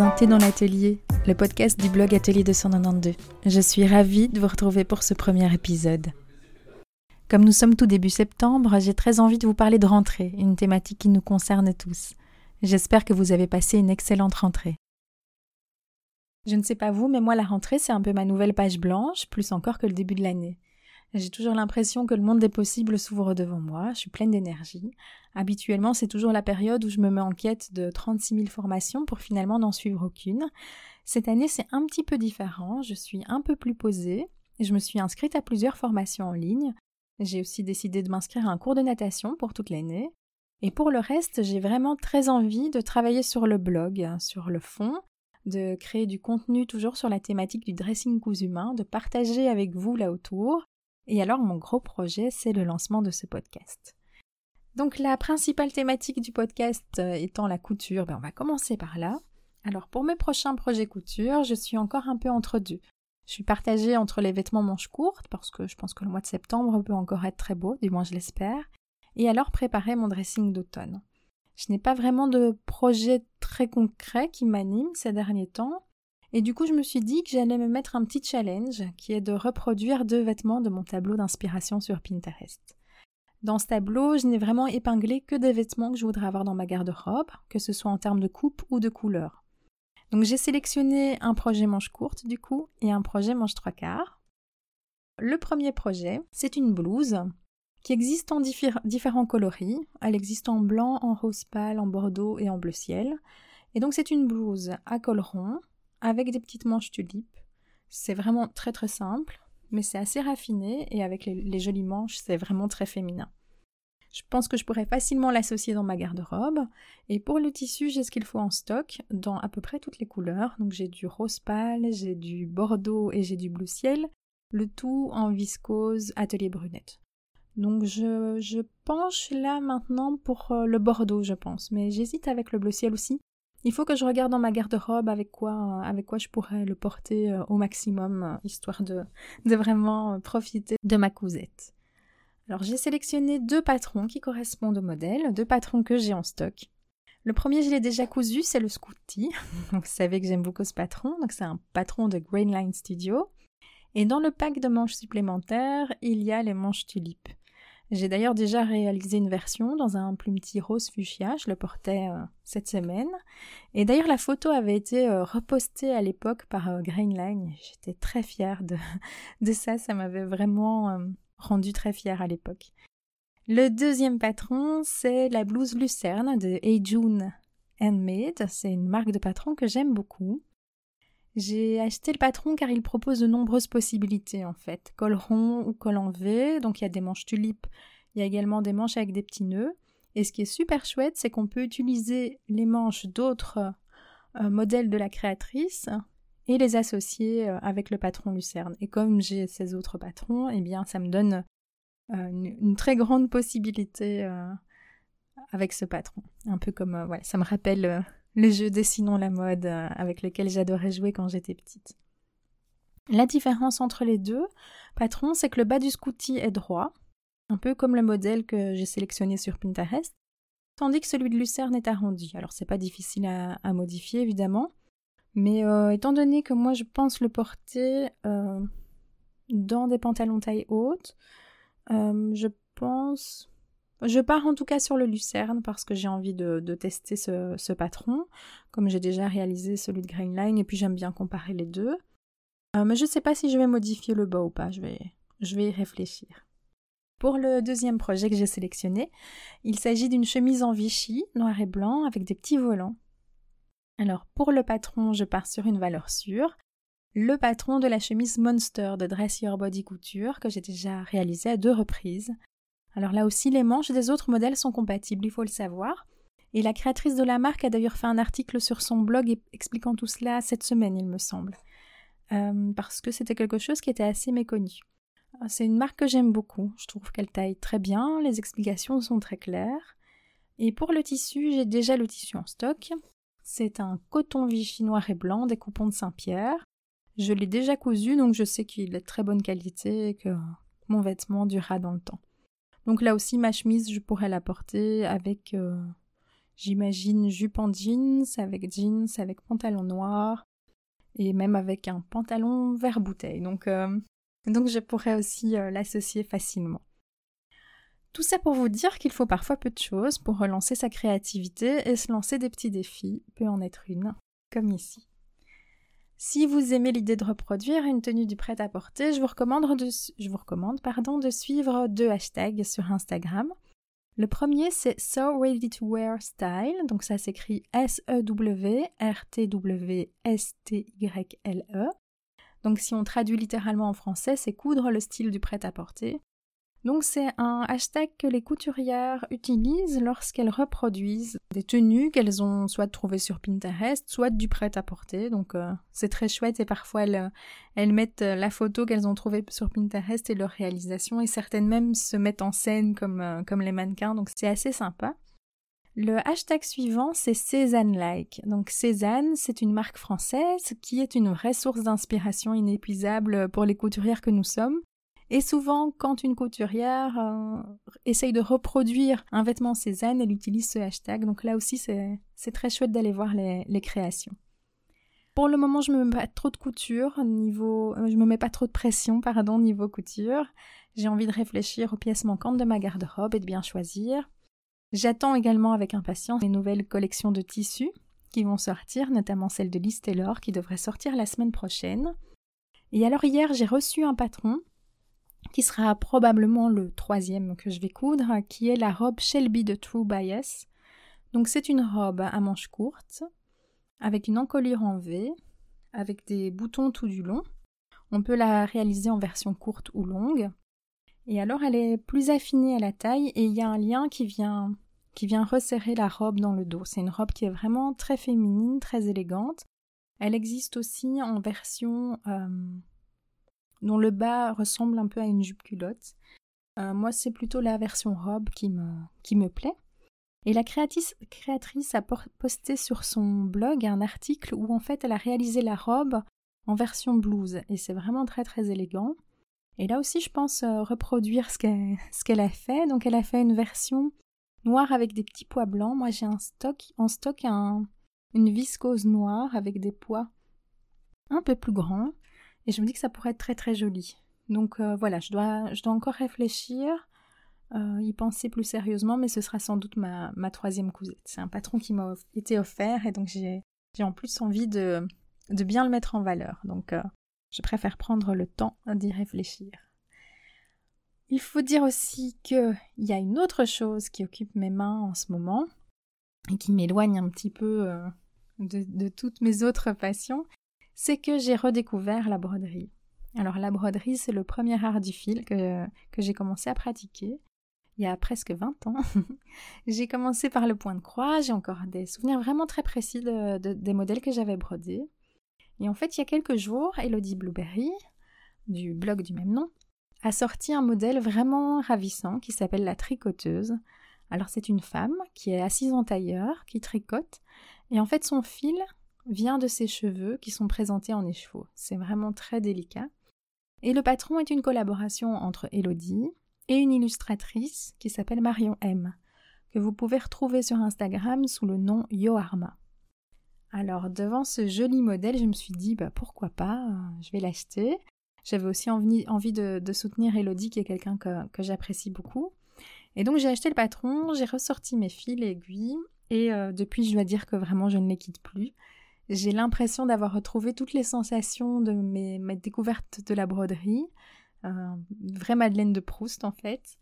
Un thé dans l'atelier, le podcast du blog Atelier 292. Je suis ravie de vous retrouver pour ce premier épisode. Comme nous sommes tout début septembre, j'ai très envie de vous parler de rentrée, une thématique qui nous concerne tous. J'espère que vous avez passé une excellente rentrée. Je ne sais pas vous, mais moi la rentrée c'est un peu ma nouvelle page blanche, plus encore que le début de l'année. J'ai toujours l'impression que le monde des possibles s'ouvre devant moi, je suis pleine d'énergie. Habituellement, c'est toujours la période où je me mets en quête de 36 000 formations pour finalement n'en suivre aucune. Cette année, c'est un petit peu différent, je suis un peu plus posée, et je me suis inscrite à plusieurs formations en ligne. J'ai aussi décidé de m'inscrire à un cours de natation pour toute l'année. Et pour le reste, j'ai vraiment très envie de travailler sur le blog, sur le fond, de créer du contenu toujours sur la thématique du dressing cousu humain, de partager avec vous là autour, et alors mon gros projet, c'est le lancement de ce podcast. Donc la principale thématique du podcast euh, étant la couture, ben on va commencer par là. Alors pour mes prochains projets couture, je suis encore un peu entre deux. Je suis partagée entre les vêtements manches courtes, parce que je pense que le mois de septembre peut encore être très beau, du moins je l'espère, et alors préparer mon dressing d'automne. Je n'ai pas vraiment de projet très concret qui m'anime ces derniers temps, et du coup, je me suis dit que j'allais me mettre un petit challenge qui est de reproduire deux vêtements de mon tableau d'inspiration sur Pinterest. Dans ce tableau, je n'ai vraiment épinglé que des vêtements que je voudrais avoir dans ma garde-robe, que ce soit en termes de coupe ou de couleur. Donc j'ai sélectionné un projet manche courte du coup et un projet manche trois quarts. Le premier projet, c'est une blouse qui existe en différents coloris. Elle existe en blanc, en rose pâle, en bordeaux et en bleu ciel. Et donc c'est une blouse à col rond avec des petites manches tulipes. C'est vraiment très très simple, mais c'est assez raffiné et avec les, jolies manches, c'est vraiment très féminin. Je pense que je pourrais facilement l'associer dans ma garde-robe. Et pour le tissu, j'ai ce qu'il faut en stock dans à peu près toutes les couleurs. Donc j'ai du rose pâle, j'ai du bordeaux et j'ai du bleu ciel. Le tout en viscose atelier brunette. Donc je, je penche là maintenant pour euh, le bordeaux, je pense. Mais j'hésite avec le bleu ciel aussi. Il faut que je regarde dans ma garde-robe avec quoi, euh, avec quoi je pourrais le porter euh, au maximum, euh, histoire de, vraiment profiter de ma cousette. Alors j'ai sélectionné deux patrons qui correspondent au modèle, deux patrons que j'ai en stock. Le premier, je l'ai déjà cousu, c'est le Scooty. Vous savez que j'aime beaucoup ce patron, donc c'est un patron de Grainline Studio. Et dans le pack de manches supplémentaires, il y a les manches tulipes. J'ai d'ailleurs déjà réalisé une version dans un plumetier rose fuchsia, je le portais euh, cette semaine. Et d'ailleurs la photo avait été euh, repostée à l'époque par euh, Grainline. J'étais très fière de, ça, ça m'avait vraiment rendu très fière à l'époque. Le deuxième patron, c'est la blouse Lucerne de June Handmade. C'est une marque de patron que j'aime beaucoup. J'ai acheté le patron car il propose de nombreuses possibilités en fait. Col rond ou col en V, donc il y a des manches tulipes, il y a également des manches avec des petits nœuds. Et ce qui est super chouette, c'est qu'on peut utiliser les manches d'autres euh, modèles de la créatrice et les associer euh, avec le patron Lucerne. Et comme j'ai ces autres patrons, eh bien ça me donne euh, une, très grande possibilité avec ce patron. Un peu comme, voilà, ça me rappelle le jeu Dessinons la mode euh, avec lequel j'adorais jouer quand j'étais petite. La différence entre les deux patrons, c'est que le bas du scouty est droit, un peu comme le modèle que j'ai sélectionné sur Pinterest, tandis que celui de Lucerne est arrondi. Alors c'est pas difficile à, modifier évidemment, mais euh, étant donné que moi je pense le porter euh, dans des pantalons taille haute, je pense je pars en tout cas sur le lucerne parce que j'ai envie de, tester ce, patron, comme j'ai déjà réalisé celui de Grainline et puis j'aime bien comparer les deux. Euh, mais je ne sais pas si je vais modifier le bas ou pas, je vais, je vais y réfléchir. Pour le deuxième projet que j'ai sélectionné, il s'agit d'une chemise en Vichy, noir et blanc, avec des petits volants. Alors pour le patron, je pars sur une valeur sûre. Le patron de la chemise Monster de Dress Your Body Couture que j'ai déjà réalisé à deux reprises. Alors là aussi, les manches des autres modèles sont compatibles, il faut le savoir. Et la créatrice de la marque a d'ailleurs fait un article sur son blog expliquant tout cela cette semaine, il me semble. Euh, parce que c'était quelque chose qui était assez méconnu. Euh, c'est une marque que j'aime beaucoup. Je trouve qu'elle taille très bien, les explications sont très claires. Et pour le tissu, j'ai déjà le tissu en stock. C'est un coton Vichy noir et blanc des coupons de Saint-Pierre. Je l'ai déjà cousu, donc je sais qu'il est de très bonne qualité et que mon vêtement durera dans le temps. Donc là aussi, ma chemise, je pourrais la porter avec, euh, J'imagine jupe en jeans, avec jeans, avec pantalon noir, et même avec un pantalon vert bouteille. Donc, euh, donc je pourrais aussi euh, l'associer facilement. Tout ça pour vous dire qu'il faut parfois peu de choses pour relancer sa créativité et se lancer des petits défis, peut en être une, comme ici. Si vous aimez l'idée de reproduire une tenue du prêt-à-porter, je vous recommande, de, suivre deux hashtags sur Instagram. Le premier, c'est So Ready to Wear Style, donc ça s'écrit S-E-W-R-T-W-S-T-Y-L-E. Donc si on traduit littéralement en français, c'est coudre le style du prêt-à-porter. Donc c'est un hashtag que les couturières utilisent lorsqu'elles reproduisent des tenues qu'elles ont soit trouvées sur Pinterest, soit du prêt-à-porter. Donc euh, c'est très chouette et parfois elles, mettent la photo qu'elles ont trouvée sur Pinterest et leur réalisation et certaines même se mettent en scène comme, euh, comme les mannequins. Donc c'est assez sympa. Le hashtag suivant, c'est Cézanne-like. Donc Cézanne, c'est une marque française qui est une vraie source d'inspiration inépuisable pour les couturières que nous sommes. Et souvent, quand une couturière euh, essaye de reproduire un vêtement Cézanne, elle utilise ce hashtag. Donc là aussi, c'est très chouette d'aller voir les, créations. Pour le moment, je me mets pas trop de couture niveau, euh, je me mets pas trop de pression, pardon, niveau couture. J'ai envie de réfléchir aux pièces manquantes de ma garde-robe et de bien choisir. J'attends également avec impatience les nouvelles collections de tissus qui vont sortir, notamment celle de Liz qui devrait sortir la semaine prochaine. Et alors hier, j'ai reçu un patron qui sera probablement le troisième que je vais coudre, qui est la robe Shelby de True Bias. Donc c'est une robe à manches courtes, avec une encolure en V, avec des boutons tout du long. On peut la réaliser en version courte ou longue. Et alors elle est plus affinée à la taille et il y a un lien qui vient qui vient resserrer la robe dans le dos. C'est une robe qui est vraiment très féminine, très élégante. Elle existe aussi en version euh, dont le bas ressemble un peu à une jupe culotte. Euh, moi, c'est plutôt la version robe qui me, qui me plaît. Et la créatrice, créatrice a posté sur son blog un article où en fait elle a réalisé la robe en version blouse et c'est vraiment très très élégant. Et là aussi je pense euh, reproduire ce qu'elle, a fait. Donc elle a fait une version noire avec des petits pois blancs. Moi j'ai un stock, en stock un, une viscose noire avec des pois un peu plus grands et je me dis que ça pourrait être très très joli. Donc euh, voilà, je dois, encore réfléchir, euh, y penser plus sérieusement, mais ce sera sans doute ma, troisième cousette. C'est un patron qui m'a été offert et donc j'ai en plus envie de, de bien le mettre en valeur. Donc euh, je préfère prendre le temps d'y réfléchir. Il faut dire aussi qu'il y a une autre chose qui occupe mes mains en ce moment et qui m'éloigne un petit peu de, toutes mes autres passions, c'est que j'ai redécouvert la broderie. Alors la broderie, c'est le premier art du fil que, que j'ai commencé à pratiquer il y a presque 20 ans. j'ai commencé par le point de croix, j'ai encore des souvenirs vraiment très précis de, des modèles que j'avais brodés. Et en fait, il y a quelques jours, Elodie Blueberry, du blog du même nom, a sorti un modèle vraiment ravissant qui s'appelle la tricoteuse. Alors c'est une femme qui est assise en tailleur, qui tricote, et en fait son fil vient de ses cheveux qui sont présentés en écheveau. C'est vraiment très délicat. Et le patron est une collaboration entre Elodie et une illustratrice qui s'appelle Marion M, que vous pouvez retrouver sur Instagram sous le nom Yoarma. Alors devant ce joli modèle, je me suis dit bah pourquoi pas, euh, je vais l'acheter. J'avais aussi envie, de, soutenir Elodie qui est quelqu'un que, que j'apprécie beaucoup. Et donc j'ai acheté le patron, j'ai ressorti mes fils et aiguilles et euh, depuis je dois dire que vraiment je ne les quitte plus. J'ai l'impression d'avoir retrouvé toutes les sensations de mes, découvertes de la broderie. Euh, vraie Madeleine de Proust en fait.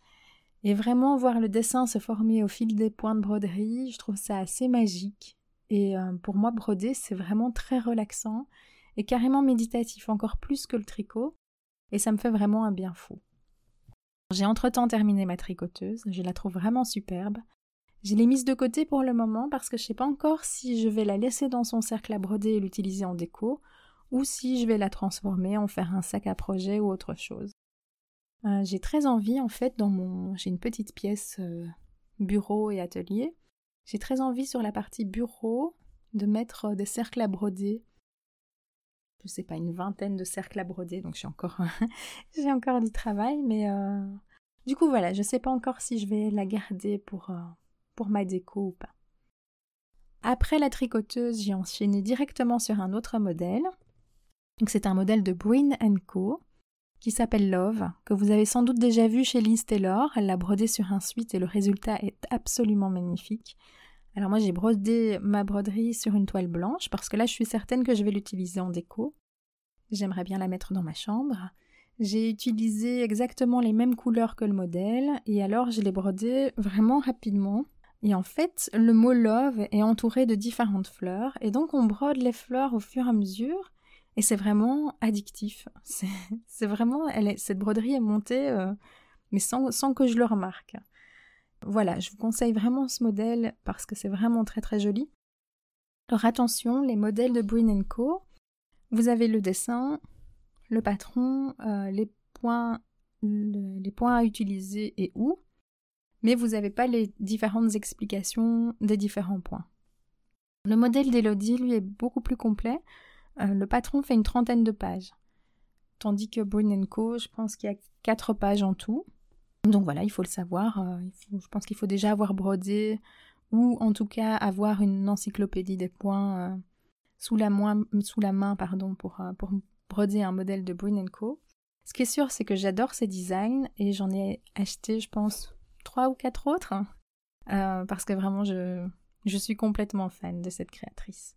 Et vraiment voir le dessin se former au fil des points de broderie, je trouve ça assez magique. Et euh, pour moi, broder, c'est vraiment très relaxant et carrément méditatif, encore plus que le tricot. Et ça me fait vraiment un bien fou. J'ai entre-temps terminé ma tricoteuse, je la trouve vraiment superbe. Je l'ai mise de côté pour le moment parce que je ne sais pas encore si je vais la laisser dans son cercle à broder et l'utiliser en déco ou si je vais la transformer en faire un sac à projet ou autre chose. Euh, j'ai très envie en fait dans mon j'ai une petite pièce euh, bureau et atelier. J'ai très envie sur la partie bureau de mettre euh, des cercles à broder. Je sais pas une vingtaine de cercles à broder donc j'ai encore j'ai encore du travail mais du coup voilà, je sais pas encore si je vais la garder pour ma déco ou pas. Après la tricoteuse, j'ai enchaîné directement sur un autre modèle. C'est un modèle de Breen Co qui s'appelle Love, que vous avez sans doute déjà vu chez Liz Taylor. Elle l'a brodé sur un suite et le résultat est absolument magnifique. Alors moi j'ai brodé ma broderie sur une toile blanche parce que là je suis certaine que je vais l'utiliser en déco. J'aimerais bien la mettre dans ma chambre. J'ai utilisé exactement les mêmes couleurs que le modèle et alors je l'ai brodé vraiment rapidement. Et en fait, le mot love est entouré de différentes fleurs et donc on brode les fleurs au fur et à mesure et c'est vraiment addictif. C'est vraiment, cette broderie est montée, euh, mais sans, que je le remarque. Voilà, je vous conseille vraiment ce modèle parce que c'est vraiment très très joli. Alors attention, les modèles de Breen Co. Vous avez le dessin, le patron, euh, les points, les points à utiliser et où, mais vous n'avez pas les différentes explications des différents points. Le modèle d'Elodie, lui, est beaucoup plus complet. Euh, le patron fait une trentaine de pages. Tandis que Breen Co, je pense qu'il y a quatre pages en tout. Donc voilà, il faut le savoir. Euh, je pense qu'il faut déjà avoir brodé ou en tout cas avoir une encyclopédie des points euh, sous, la main pardon, pour, broder un modèle de Breen Co. Ce qui est sûr, c'est que j'adore ces designs et j'en ai acheté, je pense, trois ou quatre autres parce que vraiment, je, je suis complètement fan de cette créatrice.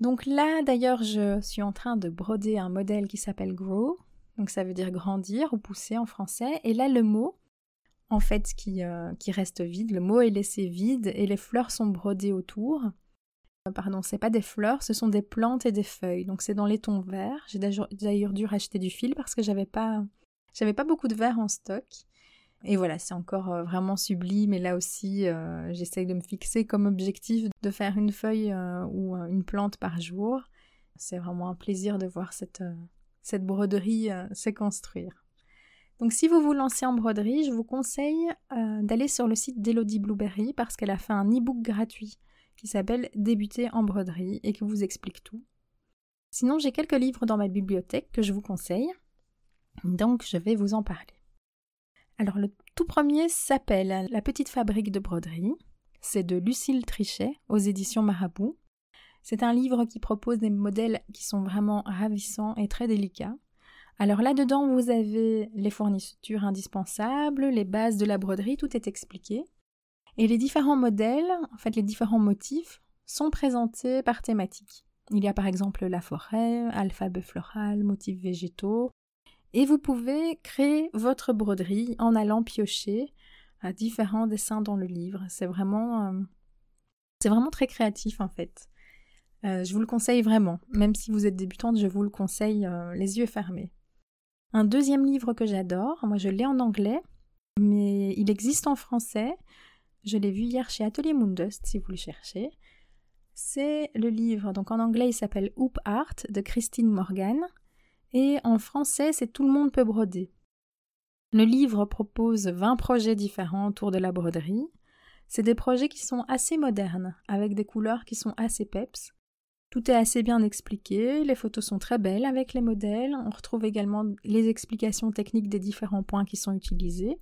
Donc là, d'ailleurs, je suis en train de broder un modèle qui s'appelle Grow. Donc ça veut dire grandir ou pousser en français. Et là, le mot, en fait, qui, euh, qui reste vide, le mot est laissé vide et les fleurs sont brodées autour. Euh, pardon, c'est pas des fleurs, ce sont des plantes et des feuilles. Donc c'est dans les tons verts. J'ai d'ailleurs dû racheter du fil parce que j'avais pas, j'avais pas beaucoup de verre en stock. Et voilà, c'est encore euh, vraiment sublime. Et là aussi, euh, j'essaye de me fixer comme objectif de faire une feuille euh, ou une plante par jour. C'est vraiment un plaisir de voir cette, cette broderie se construire. Donc si vous vous lancez en broderie, je vous conseille d'aller sur le site d'Elodie Blueberry parce qu'elle a fait un e-book gratuit qui s'appelle Débuter en broderie et qui vous explique tout. Sinon, j'ai quelques livres dans ma bibliothèque que je vous conseille. Donc je vais vous en parler. Alors le tout premier s'appelle La petite fabrique de broderie. C'est de Lucille Trichet aux éditions Marabout. C'est un livre qui propose des modèles qui sont vraiment ravissants et très délicats. Alors là-dedans, vous avez les fournitures indispensables, les bases de la broderie, tout est expliqué. Et les différents modèles, en fait les différents motifs, sont présentés par thématique. Il y a par exemple la forêt, alphabet floral, motifs végétaux, et vous pouvez créer votre broderie en allant piocher à différents dessins dans le livre. C'est vraiment, euh, vraiment très créatif en fait. Euh, je vous le conseille vraiment. Même si vous êtes débutante, je vous le conseille euh, les yeux fermés. Un deuxième livre que j'adore, moi je l'ai en anglais, mais il existe en français. Je l'ai vu hier chez Atelier Mundust si vous le cherchez. C'est le livre, donc en anglais il s'appelle Hoop Art de Christine Morgan. Et en français, c'est Tout le monde peut broder. Le livre propose 20 projets différents autour de la broderie. C'est des projets qui sont assez modernes, avec des couleurs qui sont assez peps. Tout est assez bien expliqué, les photos sont très belles avec les modèles, on retrouve également les explications techniques des différents points qui sont utilisés.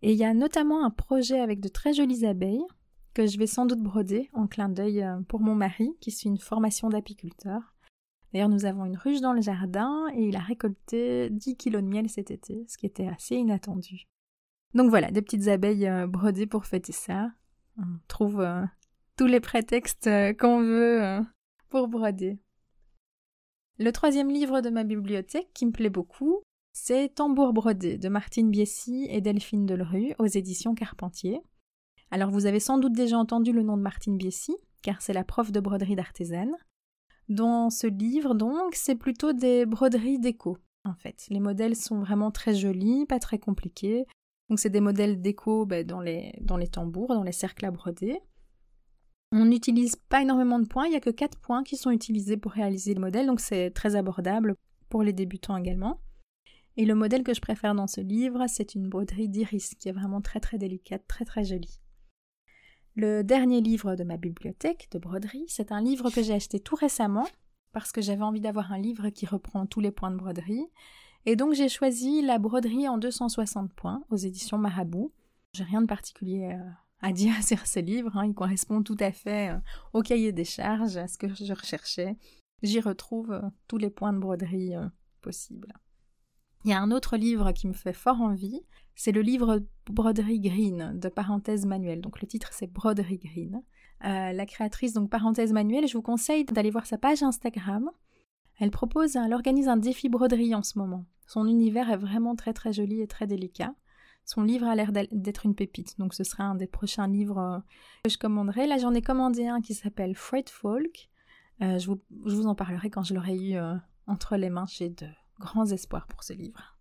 Et il y a notamment un projet avec de très jolies abeilles, que je vais sans doute broder en clin d'œil euh, pour mon mari, qui suit une formation d'apiculteur. D'ailleurs, nous avons une ruche dans le jardin et il a récolté 10 kilos de miel cet été, ce qui était assez inattendu. Donc voilà, des petites abeilles euh, brodées pour fêter ça. On trouve euh, tous les prétextes euh, qu'on veut pour broder. Le troisième livre de ma bibliothèque qui me plaît beaucoup, c'est Tambour brodé de Martine Biessy et Delphine Delerue aux éditions Carpentier. Alors vous avez sans doute déjà entendu le nom de Martine Biessy, car c'est la prof de broderie d'artisane. Dans ce livre, donc, c'est plutôt des broderies déco, en fait. Les modèles sont vraiment très jolis, pas très compliqués. Donc, c'est des modèles déco ben, dans, les, dans les tambours, dans les cercles à broder. On n'utilise pas énormément de points, il n'y a que 4 points qui sont utilisés pour réaliser le modèle, donc c'est très abordable pour les débutants également. Et le modèle que je préfère dans ce livre, c'est une broderie d'iris qui est vraiment très très délicate, très très jolie. Le dernier livre de ma bibliothèque de broderie, c'est un livre que j'ai acheté tout récemment parce que j'avais envie d'avoir un livre qui reprend tous les points de broderie. Et donc j'ai choisi La broderie en 260 points aux éditions Marabout. J'ai rien de particulier euh, à dire sur ce livre. Hein. Il correspond tout à fait euh, au cahier des charges, à ce que je recherchais. J'y retrouve euh, tous les points de broderie possibles. Il y a un autre livre qui me fait fort envie, c'est le livre Broderie Green de Parenthèse Manuelle. Donc le titre c'est Broderie Green. la créatrice, donc Parenthèse Manuelle, je vous conseille d'aller voir sa page Instagram. Elle propose, elle organise un défi broderie en ce moment. Son univers est vraiment très très joli et très délicat. Son livre a l'air d'être une pépite, donc ce sera un des prochains livres euh, que je commanderai. Là, j'en ai commandé un qui s'appelle Freight Folk. Euh, je, vous, en parlerai quand je l'aurai eu euh, entre les mains. J'ai de grands espoirs pour ce livre.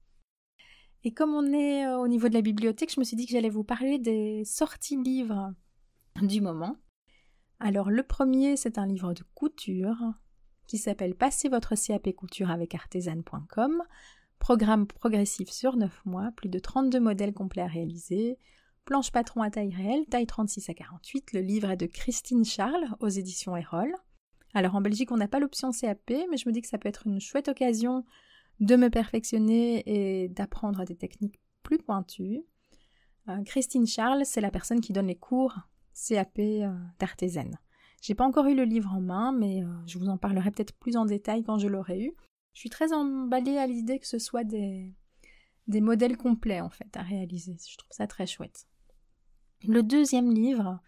Et comme on est au niveau de la bibliothèque, je me suis dit que j'allais vous parler des sorties livres du moment. Alors le premier, c'est un livre de couture qui s'appelle Passez votre CAP couture avec artisan.com. Programme progressif sur 9 mois, plus de 32 modèles complets à réaliser. Planche patron à taille réelle, taille 36 à 48. Le livre est de Christine Charles aux éditions Erol. Alors en Belgique, on n'a pas l'option CAP, mais je me dis que ça peut être une chouette occasion de me perfectionner et d'apprendre des techniques plus pointues. Euh, Christine Charles, c'est la personne qui donne les cours CAP euh, d'artisaine. J'ai pas encore eu le livre en main, mais euh, je vous en parlerai peut-être plus en détail quand je l'aurai eu. Je suis très emballée à l'idée que ce soit des, des modèles complets en fait à réaliser. Je trouve ça très chouette. Le deuxième livre,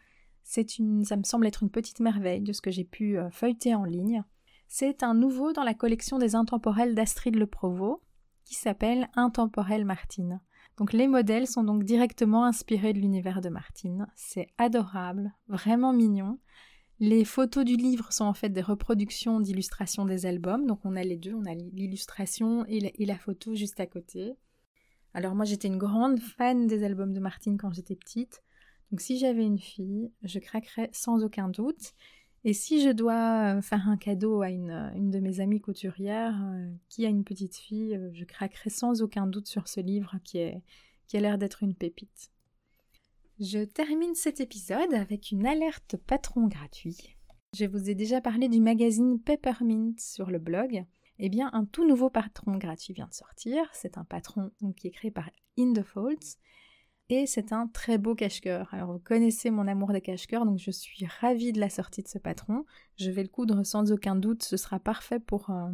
c'est une, ça me semble être une petite merveille de ce que j'ai pu euh, feuilleter en ligne. C'est un nouveau dans la collection des intemporels d'Astrid Le Provost qui s'appelle Intemporel Martine. Donc les modèles sont donc directement inspirés de l'univers de Martine. C'est adorable, vraiment mignon. Les photos du livre sont en fait des reproductions d'illustrations des albums, donc on a les deux, on a l'illustration et, la photo juste à côté. Alors moi j'étais une grande fan des albums de Martine quand j'étais petite, donc si j'avais une fille, je craquerais sans aucun doute. Et si je dois euh, faire un cadeau à une, de mes amies couturières euh, qui a une petite fille, euh, je craquerai sans aucun doute sur ce livre qui, qui a l'air d'être une pépite. Je termine cet épisode avec une alerte patron gratuit. Je vous ai déjà parlé du magazine Peppermint sur le blog. Eh bien, un tout nouveau patron gratuit vient de sortir. C'est un patron qui est créé par In the Folds. Et c'est un très beau cache-cœur. Alors, vous connaissez mon amour des cache-cœurs, donc je suis ravie de la sortie de ce patron. Je vais le coudre sans aucun doute. Ce sera parfait pour, euh,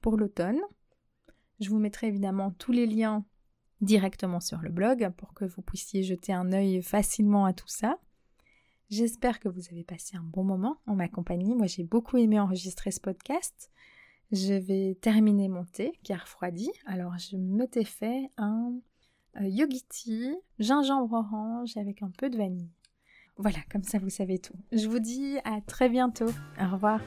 pour l'automne. Je vous mettrai évidemment tous les liens directement sur le blog pour que vous puissiez jeter un œil facilement à tout ça. J'espère que vous avez passé un bon moment en ma compagnie. Moi, j'ai beaucoup aimé enregistrer ce podcast. Je vais terminer mon thé qui a refroidi. Alors, je m'étais fait un euh, yogi tea, gingembre orange avec un peu de vanille. Voilà, comme ça vous savez tout. Je vous dis à très bientôt. Au revoir.